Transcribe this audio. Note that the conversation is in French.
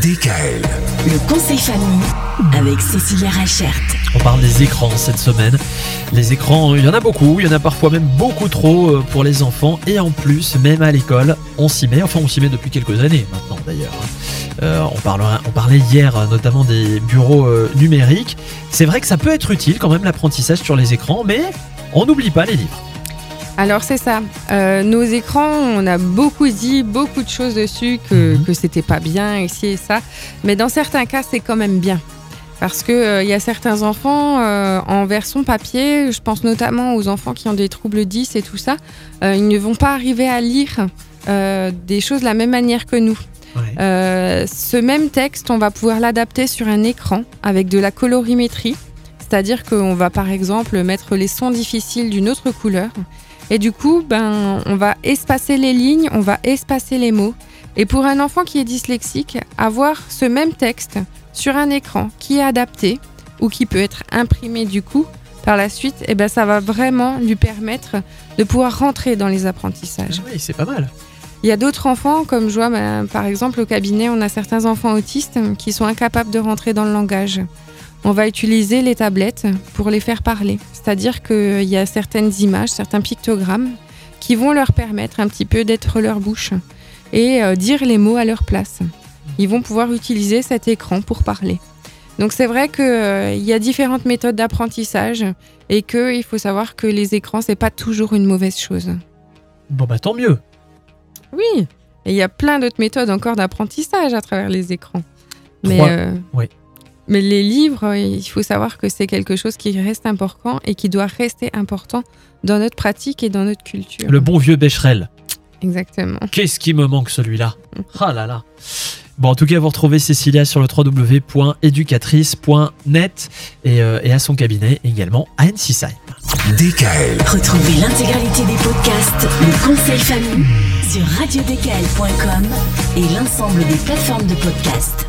DKL. Le conseil famille avec Cécilia Rachert. On parle des écrans cette semaine. Les écrans, il y en a beaucoup, il y en a parfois même beaucoup trop euh, pour les enfants. Et en plus, même à l'école, on s'y met. Enfin, on s'y met depuis quelques années maintenant d'ailleurs. Euh, on, parlera- on parlait hier euh, notamment des bureaux euh, numériques. C'est vrai que ça peut être utile quand même l'apprentissage sur les écrans, mais on n'oublie pas les livres. Alors c'est ça. Euh, nos écrans, on a beaucoup dit beaucoup de choses dessus que, Mhm. que c'était pas bien ici et ça, mais dans certains cas c'est quand même bien. Parce que euh, y a certains enfants euh, en version papier, je pense notamment aux enfants qui ont des troubles 10 et tout ça, ils ne vont pas arriver à lire des choses de la même manière que nous. Ce même texte, on va pouvoir l'adapter sur un écran avec de la colorimétrie, c'est-à-dire qu'on va par exemple mettre les sons difficiles d'une autre couleur. Et du coup, ben, on va espacer les lignes, on va espacer les mots. Et pour un enfant qui est dyslexique, avoir ce même texte sur un écran qui est adapté ou qui peut être imprimé du coup par la suite, eh ben, ça va vraiment lui permettre de pouvoir rentrer dans les apprentissages. Oui, c'est pas mal. Il y a d'autres enfants, comme je vois ben, par exemple au cabinet, on a certains enfants autistes qui sont incapables de rentrer dans le langage. On va utiliser les tablettes pour les faire parler. C'est-à-dire qu'il y a certaines images, certains pictogrammes qui vont leur permettre un petit peu d'être leur bouche et euh, dire les mots à leur place. Ils vont pouvoir utiliser cet écran pour parler. Donc c'est vrai qu'il y a différentes méthodes d'apprentissage et qu'il faut savoir que les écrans, c'est pas toujours une mauvaise chose. Bon bah tant mieux. Oui, et il y a plein d'autres méthodes encore d'apprentissage à travers les écrans. Mais, Trois- euh, oui. Mais les livres, il faut savoir que c'est quelque chose qui reste important et qui doit rester important dans notre pratique et dans notre culture. Le bon vieux Becherel. Exactement. Qu'est-ce qui me manque celui-là Ah là là Bon, en tout cas, vous retrouvez Cécilia sur le www.éducatrice.net et, euh, et à son cabinet également à Ensisheim. DKL. Retrouvez l'intégralité des podcasts Le conseil famille sur radiodkl.com et l'ensemble des plateformes de podcasts.